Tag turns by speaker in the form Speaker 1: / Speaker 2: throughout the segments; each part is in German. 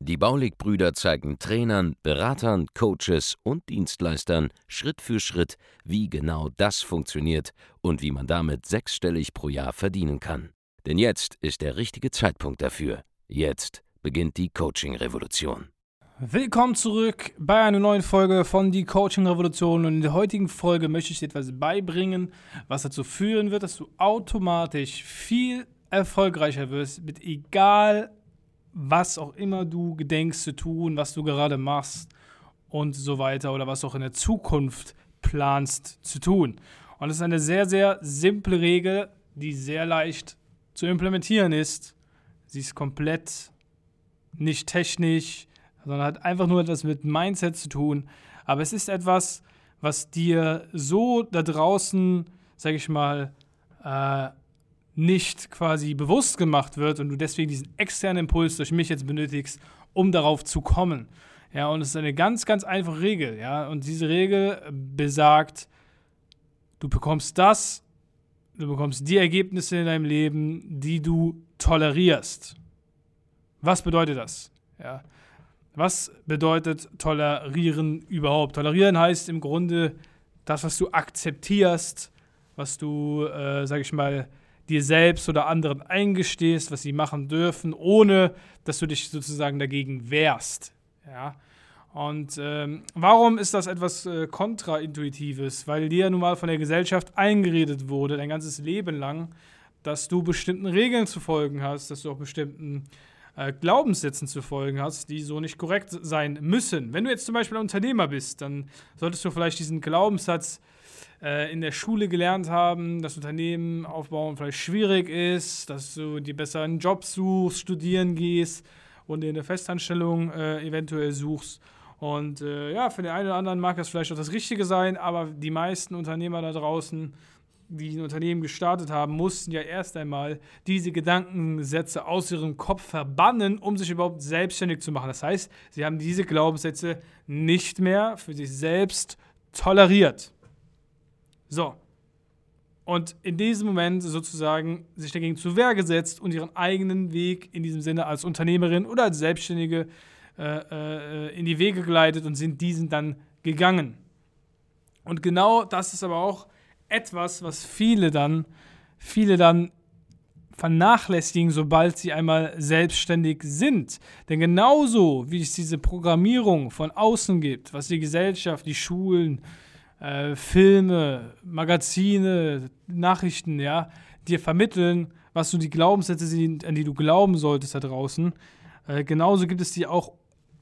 Speaker 1: Die Baulig-Brüder zeigen Trainern, Beratern, Coaches und Dienstleistern Schritt für Schritt, wie genau das funktioniert und wie man damit sechsstellig pro Jahr verdienen kann. Denn jetzt ist der richtige Zeitpunkt dafür. Jetzt beginnt die Coaching-Revolution.
Speaker 2: Willkommen zurück bei einer neuen Folge von Die Coaching Revolution. Und in der heutigen Folge möchte ich dir etwas beibringen, was dazu führen wird, dass du automatisch viel erfolgreicher wirst, mit egal was auch immer du gedenkst zu tun, was du gerade machst und so weiter oder was auch in der Zukunft planst zu tun. Und es ist eine sehr, sehr simple Regel, die sehr leicht zu implementieren ist. Sie ist komplett nicht technisch, sondern hat einfach nur etwas mit Mindset zu tun. Aber es ist etwas, was dir so da draußen, sag ich mal, äh, nicht quasi bewusst gemacht wird und du deswegen diesen externen Impuls durch mich jetzt benötigst, um darauf zu kommen. Ja, und es ist eine ganz, ganz einfache Regel, ja, und diese Regel besagt, du bekommst das, du bekommst die Ergebnisse in deinem Leben, die du tolerierst. Was bedeutet das? Ja. Was bedeutet tolerieren überhaupt? Tolerieren heißt im Grunde das, was du akzeptierst, was du, äh, sag ich mal, dir selbst oder anderen eingestehst, was sie machen dürfen, ohne dass du dich sozusagen dagegen wehrst. Ja? Und ähm, warum ist das etwas äh, Kontraintuitives? Weil dir nun mal von der Gesellschaft eingeredet wurde, dein ganzes Leben lang, dass du bestimmten Regeln zu folgen hast, dass du auch bestimmten äh, Glaubenssätzen zu folgen hast, die so nicht korrekt sein müssen. Wenn du jetzt zum Beispiel ein Unternehmer bist, dann solltest du vielleicht diesen Glaubenssatz äh, in der Schule gelernt haben, dass Unternehmen aufbauen vielleicht schwierig ist, dass du dir besser einen Job suchst, studieren gehst und dir eine Festanstellung äh, eventuell suchst. Und äh, ja, für den einen oder anderen mag das vielleicht auch das Richtige sein, aber die meisten Unternehmer da draußen, die ein Unternehmen gestartet haben, mussten ja erst einmal diese Gedankensätze aus ihrem Kopf verbannen, um sich überhaupt selbstständig zu machen. Das heißt, sie haben diese Glaubenssätze nicht mehr für sich selbst toleriert. So. Und in diesem Moment sozusagen sich dagegen zur Wehr gesetzt und ihren eigenen Weg in diesem Sinne als Unternehmerin oder als Selbstständige äh, äh, in die Wege geleitet und sind diesen dann gegangen. Und genau das ist aber auch etwas, was viele dann, viele dann vernachlässigen, sobald sie einmal selbstständig sind. Denn genauso wie es diese Programmierung von außen gibt, was die Gesellschaft, die Schulen, äh, Filme, Magazine, Nachrichten, ja, dir vermitteln, was so die Glaubenssätze sind, an die du glauben solltest da draußen. Äh, genauso gibt es die auch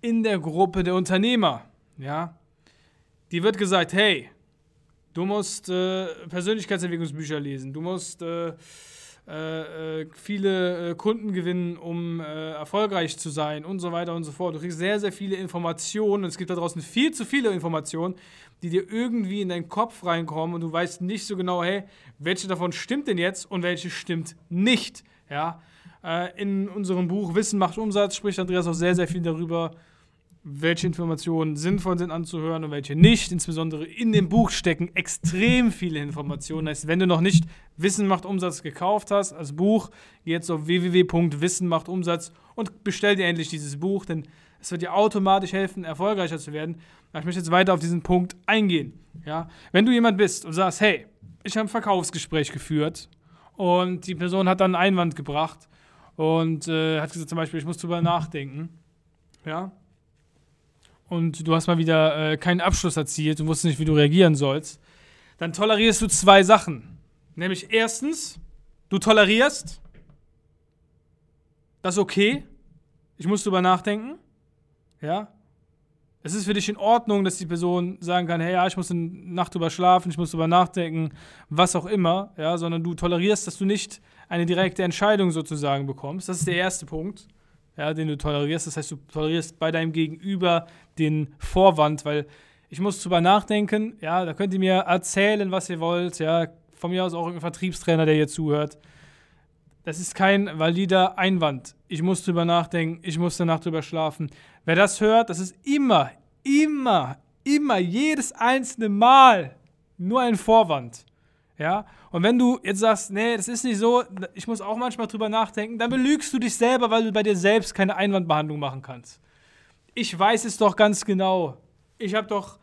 Speaker 2: in der Gruppe der Unternehmer, ja. Die wird gesagt, hey, du musst äh, Persönlichkeitsentwicklungsbücher lesen, du musst äh, äh, viele äh, Kunden gewinnen, um äh, erfolgreich zu sein und so weiter und so fort. Du kriegst sehr, sehr viele Informationen und es gibt da draußen viel zu viele Informationen, die dir irgendwie in deinen Kopf reinkommen und du weißt nicht so genau, hey, welche davon stimmt denn jetzt und welche stimmt nicht. Ja? Äh, in unserem Buch Wissen macht Umsatz spricht Andreas auch sehr, sehr viel darüber, welche Informationen sinnvoll sind anzuhören und welche nicht. Insbesondere in dem Buch stecken extrem viele Informationen. Das heißt, wenn du noch nicht Wissen macht Umsatz gekauft hast als Buch, geh jetzt auf www.wissenmachtumsatz und bestell dir endlich dieses Buch, denn es wird dir automatisch helfen, erfolgreicher zu werden. ich möchte jetzt weiter auf diesen Punkt eingehen. Ja? Wenn du jemand bist und sagst, hey, ich habe ein Verkaufsgespräch geführt und die Person hat dann einen Einwand gebracht und äh, hat gesagt zum Beispiel, ich muss drüber nachdenken. Ja, und du hast mal wieder äh, keinen Abschluss erzielt, du wusstest nicht, wie du reagieren sollst, dann tolerierst du zwei Sachen. Nämlich erstens, du tolerierst, das ist okay, ich muss drüber nachdenken, ja. Es ist für dich in Ordnung, dass die Person sagen kann, hey, ja, ich muss eine Nacht drüber schlafen, ich muss drüber nachdenken, was auch immer, ja, sondern du tolerierst, dass du nicht eine direkte Entscheidung sozusagen bekommst. Das ist der erste Punkt ja, den du tolerierst. Das heißt, du tolerierst bei deinem Gegenüber den Vorwand, weil ich muss drüber nachdenken, ja, da könnt ihr mir erzählen, was ihr wollt, ja, von mir aus auch ein Vertriebstrainer, der hier zuhört. Das ist kein valider Einwand. Ich muss drüber nachdenken, ich muss danach drüber schlafen. Wer das hört, das ist immer, immer, immer, jedes einzelne Mal nur ein Vorwand. Ja, und wenn du jetzt sagst, nee, das ist nicht so, ich muss auch manchmal drüber nachdenken, dann belügst du dich selber, weil du bei dir selbst keine Einwandbehandlung machen kannst. Ich weiß es doch ganz genau. Ich habe doch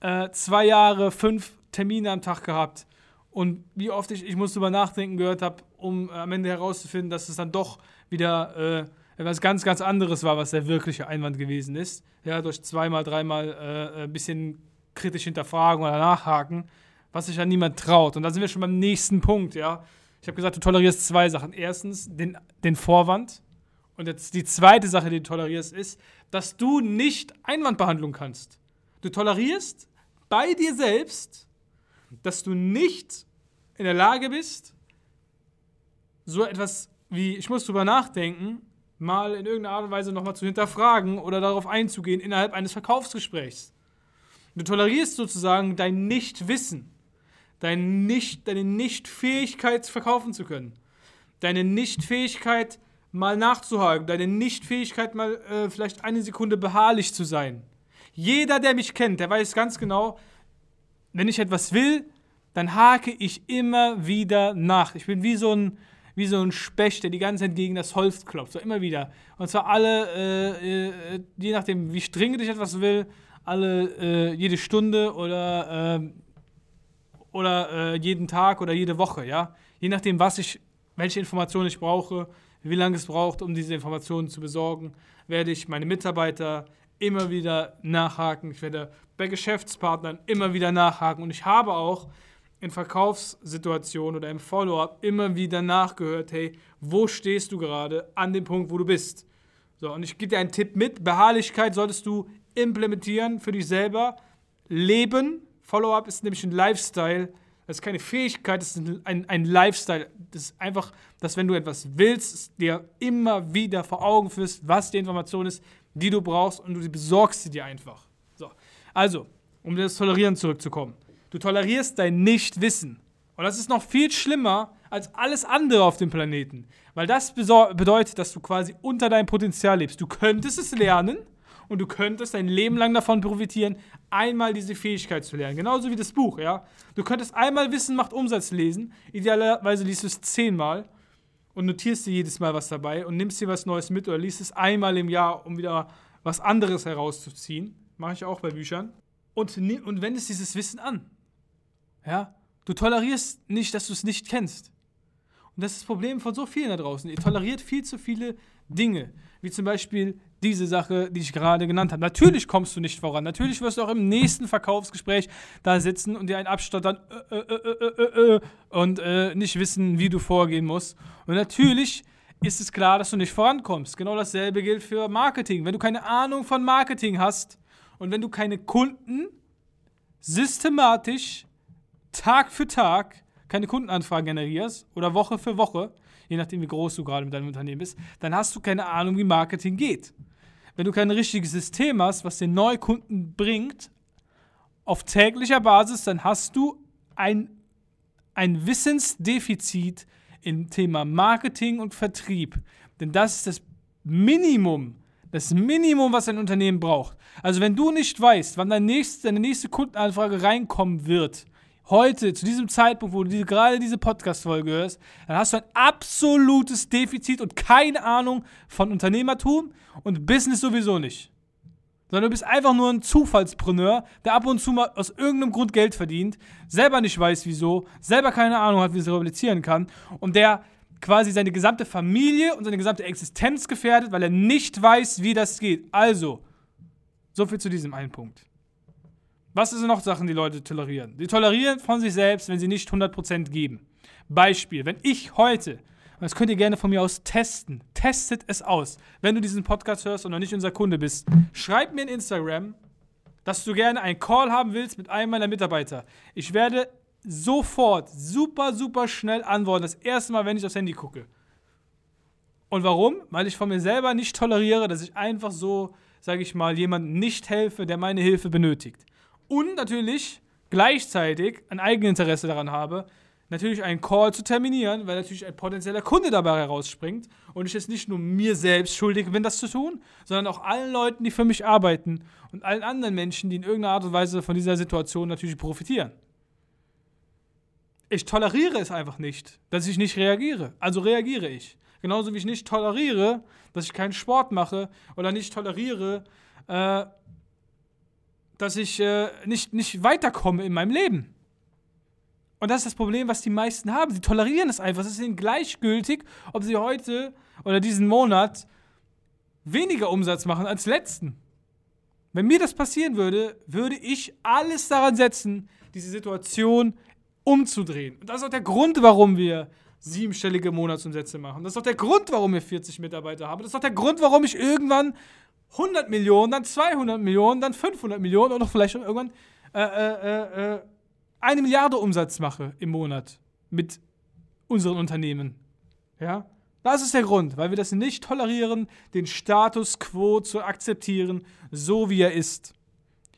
Speaker 2: äh, zwei Jahre, fünf Termine am Tag gehabt. Und wie oft ich, ich muss drüber nachdenken gehört habe, um äh, am Ende herauszufinden, dass es dann doch wieder äh, etwas ganz, ganz anderes war, was der wirkliche Einwand gewesen ist. Ja, durch zweimal, dreimal äh, ein bisschen kritisch hinterfragen oder nachhaken was sich ja niemand traut. Und da sind wir schon beim nächsten Punkt, ja. Ich habe gesagt, du tolerierst zwei Sachen. Erstens den, den Vorwand. Und jetzt die zweite Sache, die du tolerierst, ist, dass du nicht Einwandbehandlung kannst. Du tolerierst bei dir selbst, dass du nicht in der Lage bist, so etwas wie, ich muss drüber nachdenken, mal in irgendeiner Art und Weise nochmal zu hinterfragen oder darauf einzugehen innerhalb eines Verkaufsgesprächs. Du tolerierst sozusagen dein Nichtwissen dein nicht, deine Nichtfähigkeit verkaufen zu können, deine Nichtfähigkeit mal nachzuhaken, deine Nichtfähigkeit mal äh, vielleicht eine Sekunde beharrlich zu sein. Jeder, der mich kennt, der weiß ganz genau, wenn ich etwas will, dann hake ich immer wieder nach. Ich bin wie so ein, wie so ein Specht, der die ganze Zeit gegen das Holz klopft. So immer wieder. Und zwar alle, äh, äh, je nachdem, wie dringend ich etwas will, alle, äh, jede Stunde oder ähm, oder äh, jeden Tag oder jede Woche, ja. Je nachdem, was ich, welche Informationen ich brauche, wie lange es braucht, um diese Informationen zu besorgen, werde ich meine Mitarbeiter immer wieder nachhaken. Ich werde bei Geschäftspartnern immer wieder nachhaken. Und ich habe auch in Verkaufssituationen oder im Follow-up immer wieder nachgehört, hey, wo stehst du gerade an dem Punkt, wo du bist? So, und ich gebe dir einen Tipp mit. Beharrlichkeit solltest du implementieren für dich selber. Leben, Follow-up ist nämlich ein Lifestyle. Das ist keine Fähigkeit, das ist ein, ein Lifestyle. Das ist einfach, dass wenn du etwas willst, dir immer wieder vor Augen führst, was die Information ist, die du brauchst und du besorgst sie dir einfach. So. Also, um das Tolerieren zurückzukommen. Du tolerierst dein Nichtwissen. Und das ist noch viel schlimmer als alles andere auf dem Planeten. Weil das bedeutet, dass du quasi unter deinem Potenzial lebst. Du könntest es lernen, und du könntest dein Leben lang davon profitieren, einmal diese Fähigkeit zu lernen. Genauso wie das Buch, ja. Du könntest einmal Wissen macht Umsatz lesen. Idealerweise liest du es zehnmal und notierst dir jedes Mal was dabei und nimmst dir was Neues mit oder liest es einmal im Jahr, um wieder was anderes herauszuziehen. Mache ich auch bei Büchern. Und, und wendest dieses Wissen an. Ja. Du tolerierst nicht, dass du es nicht kennst. Und das ist das Problem von so vielen da draußen. Ihr toleriert viel zu viele Dinge, wie zum Beispiel diese Sache, die ich gerade genannt habe. Natürlich kommst du nicht voran. Natürlich wirst du auch im nächsten Verkaufsgespräch da sitzen und dir einen abstottern äh, äh, äh, und nicht wissen, wie du vorgehen musst. Und natürlich ist es klar, dass du nicht vorankommst. Genau dasselbe gilt für Marketing. Wenn du keine Ahnung von Marketing hast und wenn du keine Kunden systematisch Tag für Tag keine Kundenanfragen generierst oder Woche für Woche, je nachdem wie groß du gerade mit deinem Unternehmen bist, dann hast du keine Ahnung, wie Marketing geht. Wenn du kein richtiges System hast, was den Neukunden bringt, auf täglicher Basis, dann hast du ein, ein Wissensdefizit im Thema Marketing und Vertrieb. Denn das ist das Minimum, das Minimum, was ein Unternehmen braucht. Also wenn du nicht weißt, wann deine nächste, deine nächste Kundenanfrage reinkommen wird, heute, zu diesem Zeitpunkt, wo du diese, gerade diese Podcast-Folge hörst, dann hast du ein absolutes Defizit und keine Ahnung von Unternehmertum und Business sowieso nicht. Sondern du bist einfach nur ein Zufallspreneur, der ab und zu mal aus irgendeinem Grund Geld verdient, selber nicht weiß wieso, selber keine Ahnung hat, wie es replizieren kann und der quasi seine gesamte Familie und seine gesamte Existenz gefährdet, weil er nicht weiß, wie das geht. Also, so viel zu diesem einen Punkt. Was sind noch Sachen, die Leute tolerieren? Sie tolerieren von sich selbst, wenn sie nicht 100% geben. Beispiel, wenn ich heute, und das könnt ihr gerne von mir aus testen, testet es aus. Wenn du diesen Podcast hörst und noch nicht unser Kunde bist, schreib mir in Instagram, dass du gerne einen Call haben willst mit einem meiner Mitarbeiter. Ich werde sofort, super, super schnell antworten. Das erste Mal, wenn ich aufs Handy gucke. Und warum? Weil ich von mir selber nicht toleriere, dass ich einfach so, sage ich mal, jemandem nicht helfe, der meine Hilfe benötigt. Und natürlich gleichzeitig ein Eigeninteresse daran habe, natürlich einen Call zu terminieren, weil natürlich ein potenzieller Kunde dabei herausspringt und ich jetzt nicht nur mir selbst schuldig bin, das zu tun, sondern auch allen Leuten, die für mich arbeiten und allen anderen Menschen, die in irgendeiner Art und Weise von dieser Situation natürlich profitieren. Ich toleriere es einfach nicht, dass ich nicht reagiere. Also reagiere ich. Genauso wie ich nicht toleriere, dass ich keinen Sport mache oder nicht toleriere, äh, dass ich äh, nicht, nicht weiterkomme in meinem Leben. Und das ist das Problem, was die meisten haben. Sie tolerieren es einfach. Es ist ihnen gleichgültig, ob sie heute oder diesen Monat weniger Umsatz machen als letzten. Wenn mir das passieren würde, würde ich alles daran setzen, diese Situation umzudrehen. Und das ist auch der Grund, warum wir siebenstellige Monatsumsätze machen. Das ist auch der Grund, warum wir 40 Mitarbeiter haben. Das ist auch der Grund, warum ich irgendwann 100 Millionen, dann 200 Millionen, dann 500 Millionen oder vielleicht irgendwann äh, äh, äh, eine Milliarde Umsatz mache im Monat mit unseren Unternehmen. Ja? Das ist der Grund, weil wir das nicht tolerieren, den Status quo zu akzeptieren, so wie er ist.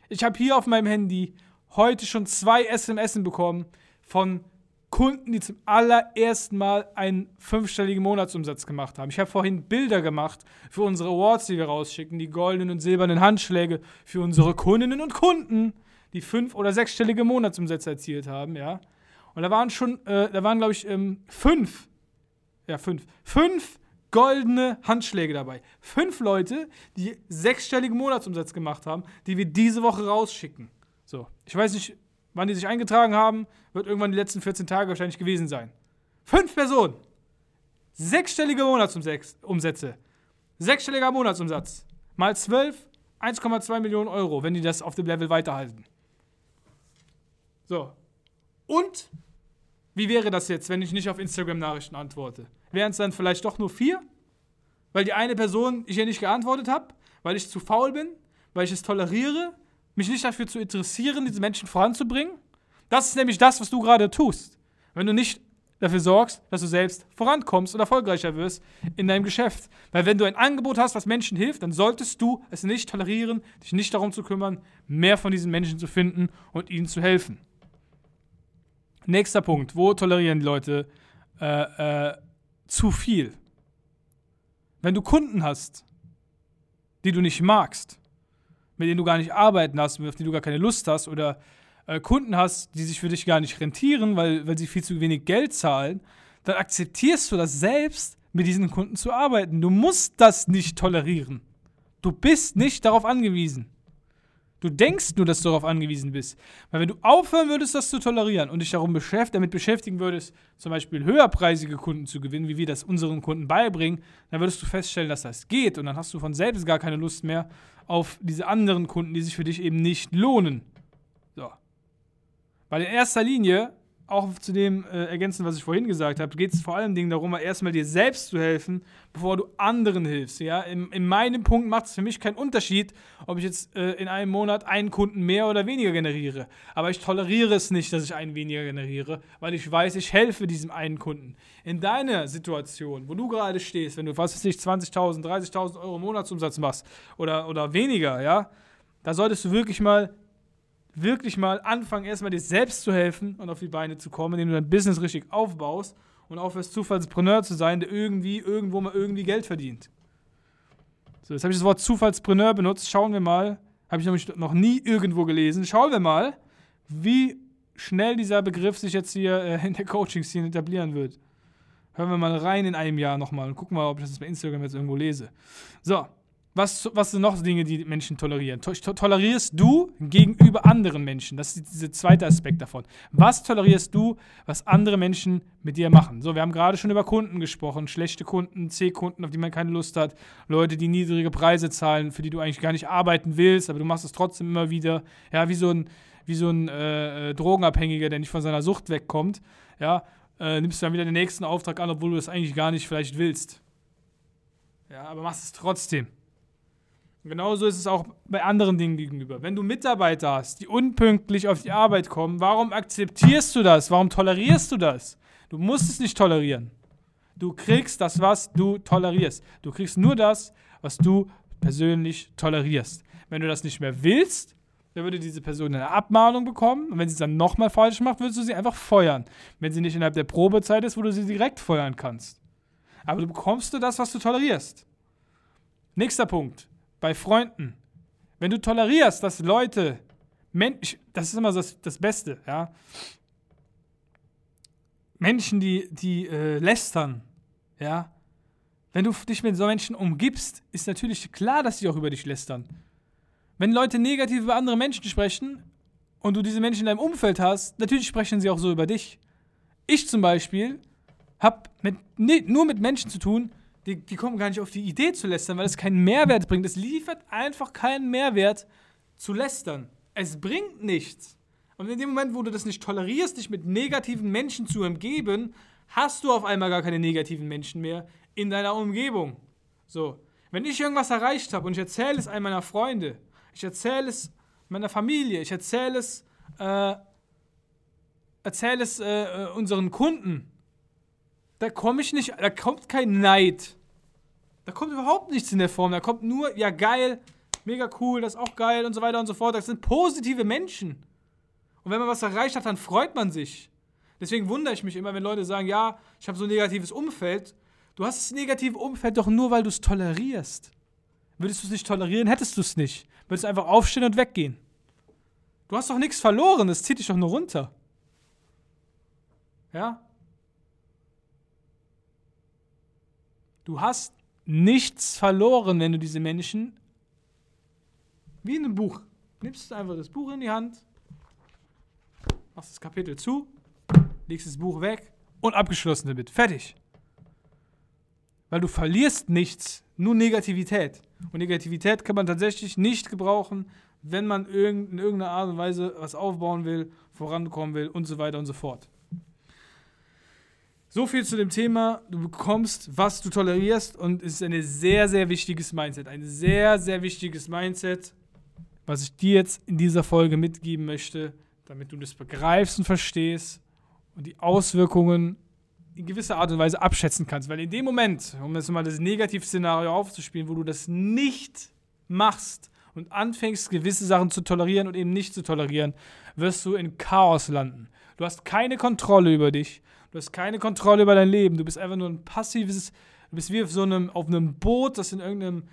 Speaker 2: Ich habe hier auf meinem Handy heute schon zwei SMS bekommen von Kunden, die zum allerersten Mal einen fünfstelligen Monatsumsatz gemacht haben. Ich habe vorhin Bilder gemacht für unsere Awards, die wir rausschicken, die goldenen und silbernen Handschläge für unsere Kundinnen und Kunden, die fünf- oder sechsstellige Monatsumsätze erzielt haben, ja. Und da waren schon, äh, da waren, glaube ich, ähm, fünf, ja, fünf, fünf goldene Handschläge dabei. Fünf Leute, die sechsstelligen Monatsumsatz gemacht haben, die wir diese Woche rausschicken. So, ich weiß nicht, wann die sich eingetragen haben, wird irgendwann die letzten 14 Tage wahrscheinlich gewesen sein. Fünf Personen. Sechsstellige Monatsumsätze. Sechsstelliger Monatsumsatz. Mal 12, 1,2 Millionen Euro, wenn die das auf dem Level weiterhalten. So. Und wie wäre das jetzt, wenn ich nicht auf Instagram-Nachrichten antworte? Wären es dann vielleicht doch nur vier? Weil die eine Person ich ja nicht geantwortet habe, weil ich zu faul bin, weil ich es toleriere, mich nicht dafür zu interessieren, diese Menschen voranzubringen. Das ist nämlich das, was du gerade tust. Wenn du nicht dafür sorgst, dass du selbst vorankommst und erfolgreicher wirst in deinem Geschäft. Weil wenn du ein Angebot hast, was Menschen hilft, dann solltest du es nicht tolerieren, dich nicht darum zu kümmern, mehr von diesen Menschen zu finden und ihnen zu helfen. Nächster Punkt. Wo tolerieren die Leute äh, äh, zu viel? Wenn du Kunden hast, die du nicht magst, mit denen du gar nicht arbeiten hast, auf die du gar keine Lust hast oder äh, Kunden hast, die sich für dich gar nicht rentieren, weil, weil sie viel zu wenig Geld zahlen, dann akzeptierst du das selbst, mit diesen Kunden zu arbeiten. Du musst das nicht tolerieren. Du bist nicht darauf angewiesen. Du denkst nur, dass du darauf angewiesen bist. Weil wenn du aufhören würdest, das zu tolerieren und dich darum beschäft, damit beschäftigen würdest, zum Beispiel höherpreisige Kunden zu gewinnen, wie wir das unseren Kunden beibringen, dann würdest du feststellen, dass das geht und dann hast du von selbst gar keine Lust mehr auf diese anderen Kunden, die sich für dich eben nicht lohnen. So. Weil in erster Linie, auch zu dem äh, ergänzen, was ich vorhin gesagt habe, geht es vor allen Dingen darum, erstmal dir selbst zu helfen, bevor du anderen hilfst. Ja? In, in meinem Punkt macht es für mich keinen Unterschied, ob ich jetzt äh, in einem Monat einen Kunden mehr oder weniger generiere. Aber ich toleriere es nicht, dass ich einen weniger generiere, weil ich weiß, ich helfe diesem einen Kunden. In deiner Situation, wo du gerade stehst, wenn du, ich, 20.000, 30.000 Euro Monatsumsatz machst oder, oder weniger, ja, da solltest du wirklich mal wirklich mal anfangen, erstmal dir selbst zu helfen und auf die Beine zu kommen, indem du dein Business richtig aufbaust und aufhörst, Zufallspreneur zu sein, der irgendwie, irgendwo mal irgendwie Geld verdient. So, jetzt habe ich das Wort Zufallspreneur benutzt. Schauen wir mal. Habe ich nämlich noch nie irgendwo gelesen. Schauen wir mal, wie schnell dieser Begriff sich jetzt hier äh, in der Coaching-Szene etablieren wird. Hören wir mal rein in einem Jahr nochmal und gucken mal, ob ich das bei Instagram jetzt irgendwo lese. So, was, was sind noch Dinge, die Menschen tolerieren? To tolerierst du gegenüber anderen Menschen? Das ist dieser zweite Aspekt davon. Was tolerierst du, was andere Menschen mit dir machen? So, wir haben gerade schon über Kunden gesprochen. Schlechte Kunden, C-Kunden, auf die man keine Lust hat. Leute, die niedrige Preise zahlen, für die du eigentlich gar nicht arbeiten willst, aber du machst es trotzdem immer wieder. Ja, wie so ein, wie so ein äh, äh Drogenabhängiger, der nicht von seiner Sucht wegkommt. Ja, äh, nimmst du dann wieder den nächsten Auftrag an, obwohl du das eigentlich gar nicht vielleicht willst. Ja, aber machst es trotzdem. Genauso ist es auch bei anderen Dingen gegenüber. Wenn du Mitarbeiter hast, die unpünktlich auf die Arbeit kommen, warum akzeptierst du das? Warum tolerierst du das? Du musst es nicht tolerieren. Du kriegst das, was du tolerierst. Du kriegst nur das, was du persönlich tolerierst. Wenn du das nicht mehr willst, dann würde diese Person eine Abmahnung bekommen. Und wenn sie es dann nochmal falsch macht, würdest du sie einfach feuern. Wenn sie nicht innerhalb der Probezeit ist, wo du sie direkt feuern kannst. Aber du bekommst du das, was du tolerierst. Nächster Punkt. Bei Freunden. Wenn du tolerierst, dass Leute, Mensch, das ist immer das, das Beste, ja. Menschen, die, die äh, lästern, ja. Wenn du dich mit so Menschen umgibst, ist natürlich klar, dass sie auch über dich lästern. Wenn Leute negativ über andere Menschen sprechen und du diese Menschen in deinem Umfeld hast, natürlich sprechen sie auch so über dich. Ich zum Beispiel habe nee, nur mit Menschen zu tun, die, die kommen gar nicht auf die Idee zu lästern, weil es keinen Mehrwert bringt. Es liefert einfach keinen Mehrwert zu lästern. Es bringt nichts. Und in dem Moment, wo du das nicht tolerierst, dich mit negativen Menschen zu umgeben, hast du auf einmal gar keine negativen Menschen mehr in deiner Umgebung. So, wenn ich irgendwas erreicht habe und ich erzähle es einem meiner Freunde, ich erzähle es meiner Familie, ich erzähle es, äh, erzähle es äh, unseren Kunden, da komme ich nicht, da kommt kein Neid. Da kommt überhaupt nichts in der Form. Da kommt nur, ja geil, mega cool, das ist auch geil und so weiter und so fort. Das sind positive Menschen. Und wenn man was erreicht hat, dann freut man sich. Deswegen wundere ich mich immer, wenn Leute sagen, ja, ich habe so ein negatives Umfeld. Du hast das negative Umfeld doch nur, weil du es tolerierst. Würdest du es nicht tolerieren, hättest du es nicht. Würdest du einfach aufstehen und weggehen. Du hast doch nichts verloren, das zieht dich doch nur runter. Ja? Du hast nichts verloren, wenn du diese Menschen wie in einem Buch. Nimmst einfach das Buch in die Hand, machst das Kapitel zu, legst das Buch weg und abgeschlossen damit. Fertig. Weil du verlierst nichts, nur Negativität. Und Negativität kann man tatsächlich nicht gebrauchen, wenn man in irgendeiner Art und Weise was aufbauen will, vorankommen will und so weiter und so fort. So viel zu dem Thema. Du bekommst, was du tolerierst und es ist ein sehr, sehr wichtiges Mindset. Ein sehr, sehr wichtiges Mindset, was ich dir jetzt in dieser Folge mitgeben möchte, damit du das begreifst und verstehst und die Auswirkungen in gewisser Art und Weise abschätzen kannst. Weil in dem Moment, um jetzt mal das Negativszenario aufzuspielen, wo du das nicht machst und anfängst, gewisse Sachen zu tolerieren und eben nicht zu tolerieren, wirst du in Chaos landen. Du hast keine Kontrolle über dich. Du hast keine Kontrolle über dein Leben. Du bist einfach nur ein passives, du bist wie auf so einem, auf einem Boot, das in irgendeinem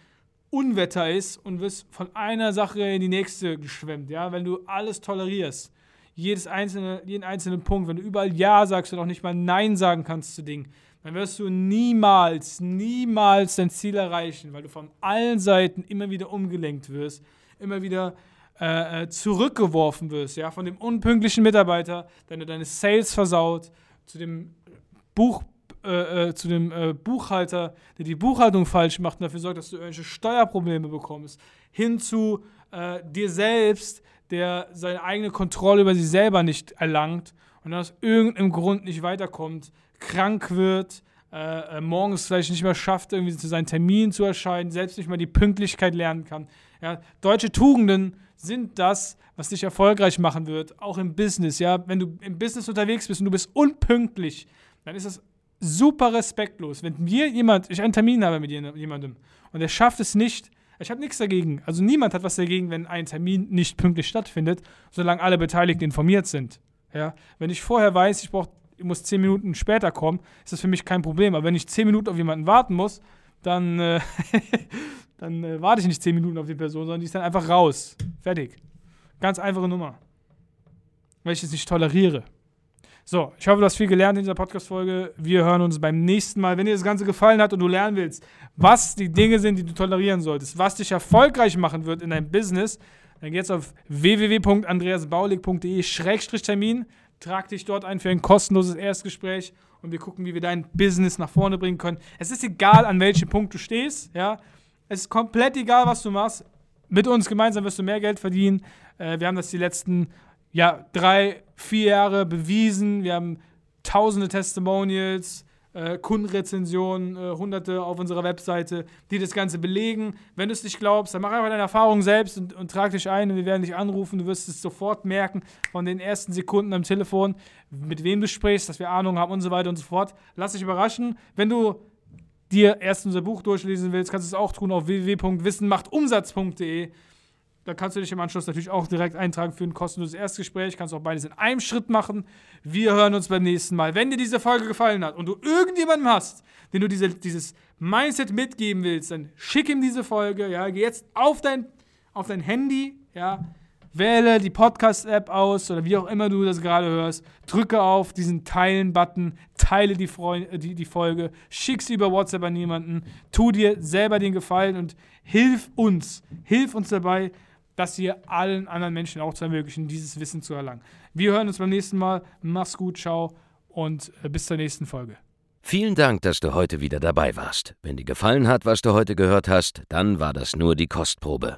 Speaker 2: Unwetter ist und wirst von einer Sache in die nächste geschwemmt, ja, wenn du alles tolerierst. Jedes einzelne, jeden einzelnen Punkt, wenn du überall Ja sagst und auch nicht mal Nein sagen kannst zu Dingen, dann wirst du niemals, niemals dein Ziel erreichen, weil du von allen Seiten immer wieder umgelenkt wirst, immer wieder äh, äh zurückgeworfen wirst, ja, von dem unpünktlichen Mitarbeiter, der deine Sales versaut, zu dem Buch, äh, äh, zu dem äh, Buchhalter, der die Buchhaltung falsch macht und dafür sorgt, dass du irgendwelche Steuerprobleme bekommst, hin zu äh, dir selbst, der seine eigene Kontrolle über sich selber nicht erlangt und aus irgendeinem Grund nicht weiterkommt, krank wird, morgens vielleicht nicht mehr schafft, irgendwie zu seinen Terminen zu erscheinen, selbst nicht mal die Pünktlichkeit lernen kann. Ja, deutsche Tugenden sind das, was dich erfolgreich machen wird, auch im Business. Ja, wenn du im Business unterwegs bist und du bist unpünktlich, dann ist das super respektlos. Wenn mir jemand, ich einen Termin habe mit jemandem und er schafft es nicht, ich habe nichts dagegen. Also niemand hat was dagegen, wenn ein Termin nicht pünktlich stattfindet, solange alle Beteiligten informiert sind. Ja, wenn ich vorher weiß, ich brauche ich muss zehn Minuten später kommen, ist das für mich kein Problem. Aber wenn ich zehn Minuten auf jemanden warten muss, dann, äh, dann äh, warte ich nicht zehn Minuten auf die Person, sondern die ist dann einfach raus. Fertig. Ganz einfache Nummer. Weil ich es nicht toleriere. So, ich hoffe, du hast viel gelernt in dieser Podcast-Folge. Wir hören uns beim nächsten Mal. Wenn dir das Ganze gefallen hat und du lernen willst, was die Dinge sind, die du tolerieren solltest, was dich erfolgreich machen wird in deinem Business, dann geh jetzt auf www.andreasbaulig.de-termin, trag dich dort ein für ein kostenloses Erstgespräch und wir gucken, wie wir dein Business nach vorne bringen können. Es ist egal, an welchem Punkt du stehst, ja. Es ist komplett egal, was du machst. Mit uns gemeinsam wirst du mehr Geld verdienen. Äh, wir haben das die letzten ja, drei, vier Jahre bewiesen. Wir haben tausende Testimonials, äh, Kundenrezensionen, äh, hunderte auf unserer Webseite, die das Ganze belegen. Wenn du es nicht glaubst, dann mach einfach deine Erfahrung selbst und, und trag dich ein und wir werden dich anrufen. Du wirst es sofort merken von den ersten Sekunden am Telefon, mit wem du sprichst, dass wir Ahnung haben und so weiter und so fort. Lass dich überraschen. Wenn du dir erst unser Buch durchlesen willst, kannst du es auch tun auf www.wissenmachtumsatz.de. Da kannst du dich im Anschluss natürlich auch direkt eintragen für ein kostenloses Erstgespräch. Kannst auch beides in einem Schritt machen. Wir hören uns beim nächsten Mal. Wenn dir diese Folge gefallen hat und du irgendjemanden hast, den du diese, dieses Mindset mitgeben willst, dann schick ihm diese Folge. Ja, geh jetzt auf dein, auf dein Handy, ja, wähle die Podcast-App aus oder wie auch immer du das gerade hörst, drücke auf diesen Teilen-Button, teile die, Freu die, die Folge, schick sie über WhatsApp an jemanden, tu dir selber den Gefallen und hilf uns, hilf uns dabei, dass wir allen anderen Menschen auch zu ermöglichen, dieses Wissen zu erlangen. Wir hören uns beim nächsten Mal. Mach's gut, ciao und äh, bis zur nächsten Folge.
Speaker 1: Vielen Dank, dass du heute wieder dabei warst. Wenn dir gefallen hat, was du heute gehört hast, dann war das nur die Kostprobe.